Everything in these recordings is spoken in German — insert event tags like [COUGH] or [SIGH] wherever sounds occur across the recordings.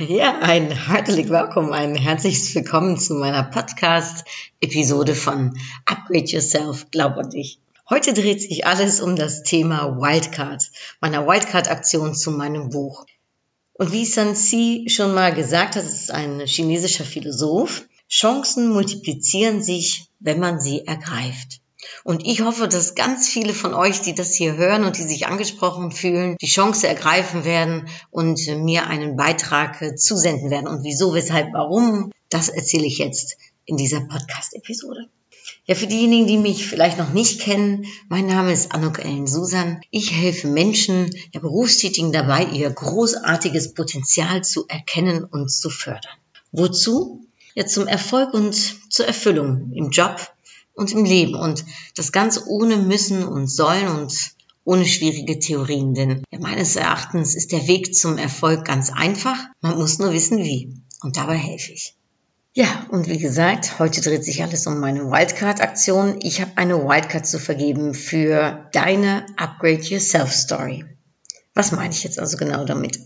Ja, ein herzlich willkommen, ein herzliches Willkommen zu meiner Podcast-Episode von Upgrade Yourself, glaub an dich. Heute dreht sich alles um das Thema Wildcard, meiner Wildcard-Aktion zu meinem Buch. Und wie Sun Tzu schon mal gesagt hat, es ist ein chinesischer Philosoph, Chancen multiplizieren sich, wenn man sie ergreift. Und ich hoffe, dass ganz viele von euch, die das hier hören und die sich angesprochen fühlen, die Chance ergreifen werden und mir einen Beitrag äh, zusenden werden. Und wieso, weshalb, warum, das erzähle ich jetzt in dieser Podcast-Episode. Ja, für diejenigen, die mich vielleicht noch nicht kennen, mein Name ist Anuk Ellen Susan. Ich helfe Menschen, ja, Berufstätigen dabei, ihr großartiges Potenzial zu erkennen und zu fördern. Wozu? Ja, zum Erfolg und zur Erfüllung im Job, und im Leben und das Ganze ohne Müssen und Sollen und ohne schwierige Theorien, denn ja, meines Erachtens ist der Weg zum Erfolg ganz einfach, man muss nur wissen wie und dabei helfe ich. Ja, und wie gesagt, heute dreht sich alles um meine Wildcard-Aktion. Ich habe eine Wildcard zu vergeben für deine Upgrade Yourself Story. Was meine ich jetzt also genau damit?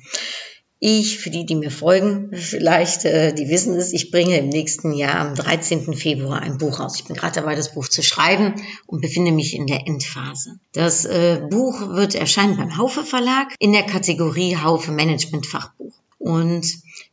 Ich, für die, die mir folgen, vielleicht, äh, die wissen es, ich bringe im nächsten Jahr am 13. Februar ein Buch raus. Ich bin gerade dabei, das Buch zu schreiben und befinde mich in der Endphase. Das äh, Buch wird erscheinen beim Haufe Verlag in der Kategorie Haufe Management Fachbuch. Und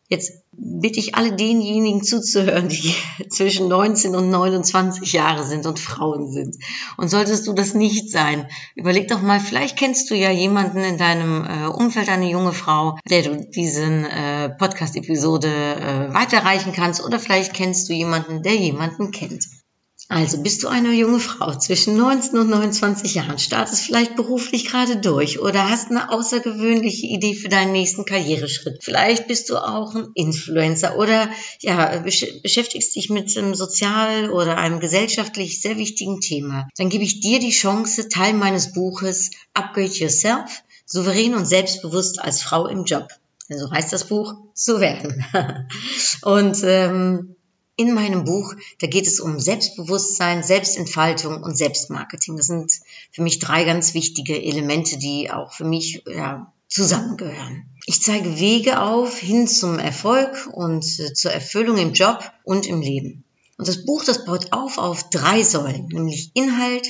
jetzt bitte ich alle denjenigen zuzuhören, die [LAUGHS] zwischen 19 und 29 Jahre sind und Frauen sind. Und solltest du das nicht sein, überleg doch mal, vielleicht kennst du ja jemanden in deinem äh, Umfeld, eine junge Frau, der du diesen äh, Podcast-Episode äh, weiterreichen kannst oder vielleicht kennst du jemanden, der jemanden kennt. Also bist du eine junge Frau zwischen 19 und 29 Jahren, startest vielleicht beruflich gerade durch oder hast eine außergewöhnliche Idee für deinen nächsten Karriereschritt. Vielleicht bist du auch ein Influencer oder ja, beschäftigst dich mit einem sozial oder einem gesellschaftlich sehr wichtigen Thema. Dann gebe ich dir die Chance, Teil meines Buches Upgrade Yourself, souverän und selbstbewusst als Frau im Job. So heißt das Buch, zu werden. [LAUGHS] und ähm, in meinem Buch, da geht es um Selbstbewusstsein, Selbstentfaltung und Selbstmarketing. Das sind für mich drei ganz wichtige Elemente, die auch für mich ja, zusammengehören. Ich zeige Wege auf hin zum Erfolg und äh, zur Erfüllung im Job und im Leben. Und das Buch, das baut auf auf drei Säulen, nämlich Inhalt,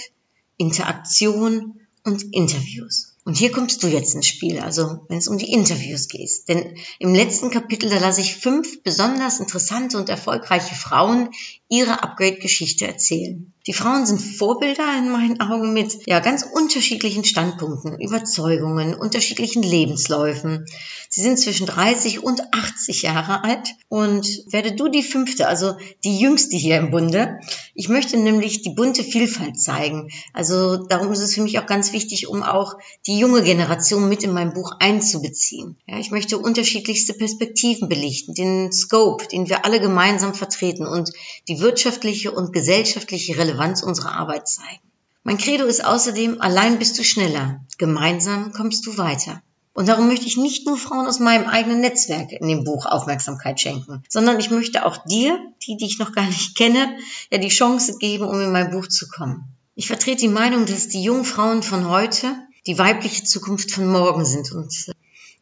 Interaktion und Interviews. Und hier kommst du jetzt ins Spiel, also wenn es um die Interviews geht. Denn im letzten Kapitel, da lasse ich fünf besonders interessante und erfolgreiche Frauen ihre Upgrade-Geschichte erzählen. Die Frauen sind Vorbilder in meinen Augen mit ja, ganz unterschiedlichen Standpunkten, Überzeugungen, unterschiedlichen Lebensläufen. Sie sind zwischen 30 und 80 Jahre alt und werde du die fünfte, also die jüngste hier im Bunde. Ich möchte nämlich die bunte Vielfalt zeigen. Also darum ist es für mich auch ganz wichtig, um auch die junge Generation mit in mein Buch einzubeziehen. Ja, ich möchte unterschiedlichste Perspektiven belichten, den Scope, den wir alle gemeinsam vertreten und die wirtschaftliche und gesellschaftliche Relevanz unserer Arbeit zeigen. Mein Credo ist außerdem, allein bist du schneller, gemeinsam kommst du weiter. Und darum möchte ich nicht nur Frauen aus meinem eigenen Netzwerk in dem Buch Aufmerksamkeit schenken, sondern ich möchte auch dir, die, die ich noch gar nicht kenne, ja die Chance geben, um in mein Buch zu kommen. Ich vertrete die Meinung, dass die jungen Frauen von heute die weibliche Zukunft von morgen sind und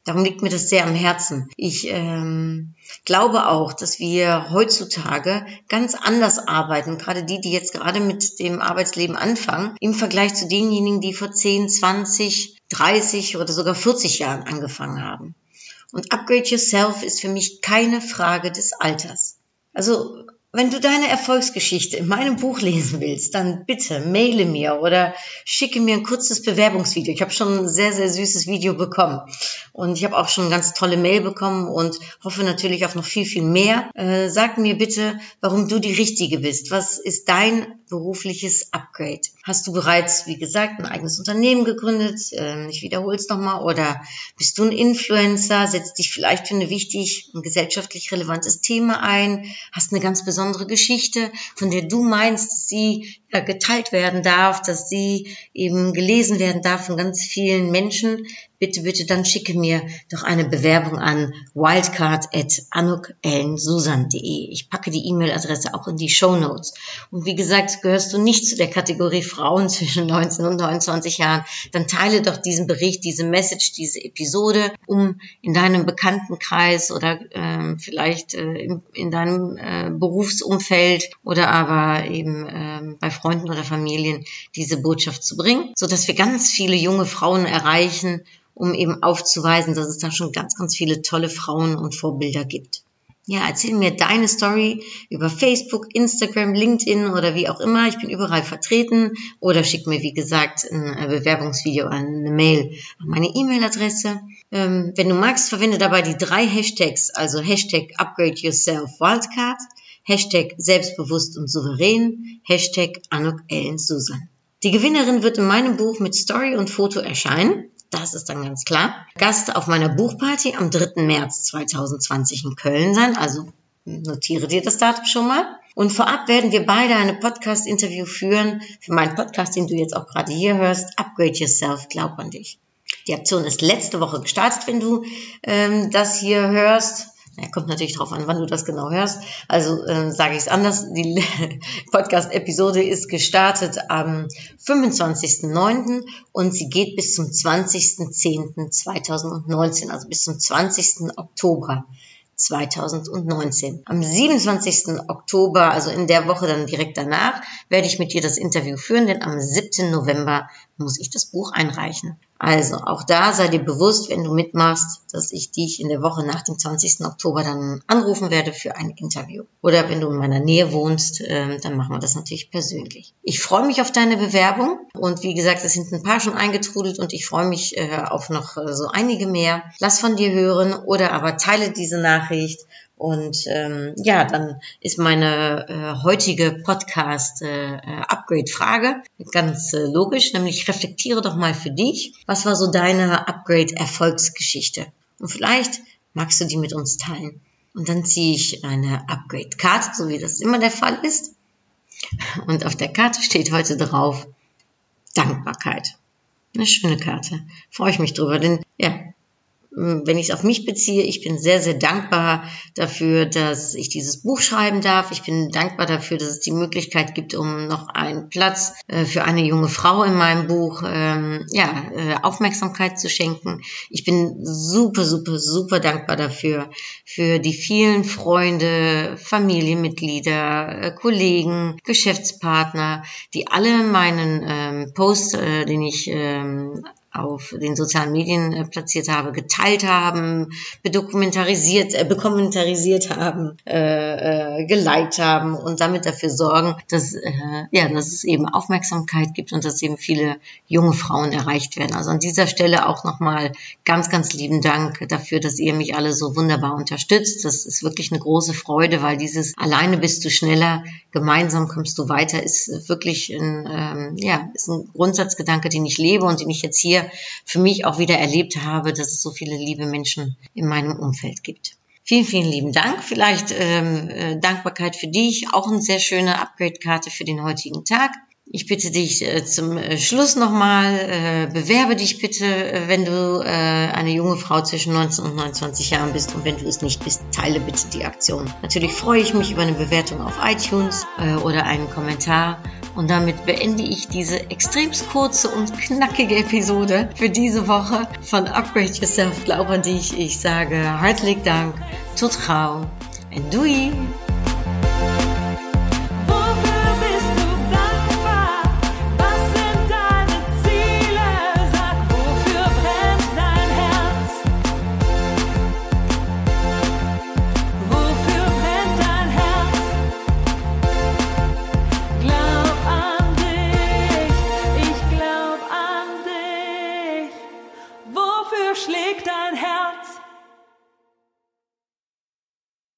Darum liegt mir das sehr am Herzen. Ich ähm, glaube auch, dass wir heutzutage ganz anders arbeiten, gerade die, die jetzt gerade mit dem Arbeitsleben anfangen, im Vergleich zu denjenigen, die vor 10, 20, 30 oder sogar 40 Jahren angefangen haben. Und Upgrade Yourself ist für mich keine Frage des Alters. Also wenn du deine Erfolgsgeschichte in meinem Buch lesen willst, dann bitte maile mir oder schicke mir ein kurzes Bewerbungsvideo. Ich habe schon ein sehr, sehr süßes Video bekommen. Und ich habe auch schon eine ganz tolle Mail bekommen und hoffe natürlich auf noch viel, viel mehr. Äh, sag mir bitte, warum du die Richtige bist. Was ist dein berufliches Upgrade. Hast du bereits, wie gesagt, ein eigenes Unternehmen gegründet? Ähm, ich wiederhole es nochmal. Oder bist du ein Influencer? Setzt dich vielleicht für ein wichtig und gesellschaftlich relevantes Thema ein? Hast eine ganz besondere Geschichte, von der du meinst, sie geteilt werden darf, dass sie eben gelesen werden darf von ganz vielen Menschen, bitte, bitte, dann schicke mir doch eine Bewerbung an wildcard.anukellensusan.de. Ich packe die E-Mail-Adresse auch in die Show Notes. Und wie gesagt, gehörst du nicht zu der Kategorie Frauen [LAUGHS] zwischen 19 und 29 Jahren, dann teile doch diesen Bericht, diese Message, diese Episode, um in deinem Bekanntenkreis oder äh, vielleicht äh, in, in, deinem äh, Berufsumfeld oder aber eben äh, bei Freunden oder Familien diese Botschaft zu bringen, so dass wir ganz viele junge Frauen erreichen, um eben aufzuweisen, dass es da schon ganz, ganz viele tolle Frauen und Vorbilder gibt. Ja, erzähl mir deine Story über Facebook, Instagram, LinkedIn oder wie auch immer. Ich bin überall vertreten. Oder schick mir, wie gesagt, ein äh, Bewerbungsvideo an eine Mail an meine E-Mail-Adresse. Ähm, wenn du magst, verwende dabei die drei Hashtags, also Hashtag Upgrade Yourself Wildcard, Hashtag Selbstbewusst und Souverän, Hashtag Anuk Ellen Susan. Die Gewinnerin wird in meinem Buch mit Story und Foto erscheinen. Das ist dann ganz klar. Gast auf meiner Buchparty am 3. März 2020 in Köln sein. Also notiere dir das Datum schon mal. Und vorab werden wir beide eine Podcast-Interview führen für meinen Podcast, den du jetzt auch gerade hier hörst. Upgrade Yourself, glaub an dich. Die Aktion ist letzte Woche gestartet, wenn du ähm, das hier hörst. Ja, kommt natürlich drauf an, wann du das genau hörst. Also äh, sage ich es anders. Die [LAUGHS] Podcast-Episode ist gestartet am 25.09. und sie geht bis zum 20.10.2019, also bis zum 20. Oktober. 2019. Am 27. Oktober, also in der Woche dann direkt danach, werde ich mit dir das Interview führen, denn am 7. November muss ich das Buch einreichen. Also auch da sei dir bewusst, wenn du mitmachst, dass ich dich in der Woche nach dem 20. Oktober dann anrufen werde für ein Interview. Oder wenn du in meiner Nähe wohnst, äh, dann machen wir das natürlich persönlich. Ich freue mich auf deine Bewerbung und wie gesagt, es sind ein paar schon eingetrudelt und ich freue mich äh, auf noch äh, so einige mehr. Lass von dir hören oder aber teile diese Nachricht und ähm, ja, dann ist meine äh, heutige Podcast-Upgrade-Frage äh, ganz äh, logisch, nämlich reflektiere doch mal für dich, was war so deine Upgrade-Erfolgsgeschichte? Und vielleicht magst du die mit uns teilen. Und dann ziehe ich eine Upgrade-Karte, so wie das immer der Fall ist. Und auf der Karte steht heute drauf Dankbarkeit. Eine schöne Karte. Freue ich mich drüber, denn ja, wenn ich es auf mich beziehe, ich bin sehr, sehr dankbar dafür, dass ich dieses Buch schreiben darf. Ich bin dankbar dafür, dass es die Möglichkeit gibt, um noch einen Platz äh, für eine junge Frau in meinem Buch ähm, ja, äh, Aufmerksamkeit zu schenken. Ich bin super, super, super dankbar dafür, für die vielen Freunde, Familienmitglieder, äh, Kollegen, Geschäftspartner, die alle meinen ähm, Post, den ich ähm, auf den sozialen Medien äh, platziert habe, geteilt haben, bedokumentarisiert, äh, bekommentarisiert haben, äh, äh, geliked haben und damit dafür sorgen, dass, äh, ja, dass es eben Aufmerksamkeit gibt und dass eben viele junge Frauen erreicht werden. Also an dieser Stelle auch nochmal ganz, ganz lieben Dank dafür, dass ihr mich alle so wunderbar unterstützt. Das ist wirklich eine große Freude, weil dieses alleine bist du schneller, gemeinsam kommst du weiter, ist wirklich ein, ähm, ja, ist ein Grundsatzgedanke, den ich lebe und den ich jetzt hier für mich auch wieder erlebt habe, dass es so viele liebe Menschen in meinem Umfeld gibt. Vielen, vielen lieben Dank. Vielleicht ähm, äh, Dankbarkeit für dich. Auch eine sehr schöne Upgrade-Karte für den heutigen Tag. Ich bitte dich äh, zum äh, Schluss nochmal, äh, bewerbe dich bitte, wenn du eine junge Frau zwischen 19 und 29 Jahren bist und wenn du es nicht bist, teile bitte die Aktion. Natürlich freue ich mich über eine Bewertung auf iTunes oder einen Kommentar und damit beende ich diese extrem kurze und knackige Episode für diese Woche von Upgrade Yourself. Glaub an dich. Ich sage herzlichen Dank. Tot gauw. En doei!